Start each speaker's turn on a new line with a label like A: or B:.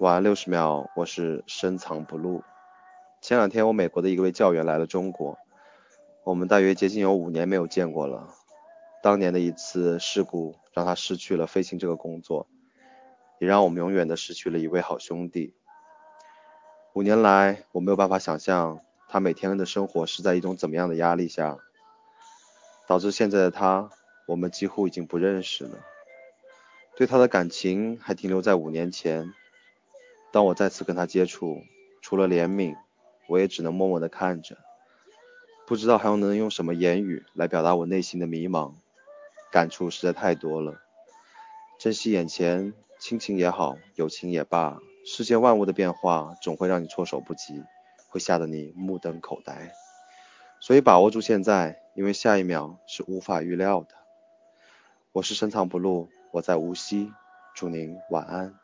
A: 晚安六十秒，我是深藏不露。前两天我美国的一位教员来了中国，我们大约接近有五年没有见过了。当年的一次事故让他失去了飞行这个工作，也让我们永远的失去了一位好兄弟。五年来，我没有办法想象他每天的生活是在一种怎么样的压力下，导致现在的他，我们几乎已经不认识了。对他的感情还停留在五年前。当我再次跟他接触，除了怜悯，我也只能默默的看着，不知道还能用什么言语来表达我内心的迷茫，感触实在太多了。珍惜眼前，亲情也好，友情也罢，世间万物的变化总会让你措手不及，会吓得你目瞪口呆。所以把握住现在，因为下一秒是无法预料的。我是深藏不露，我在无锡，祝您晚安。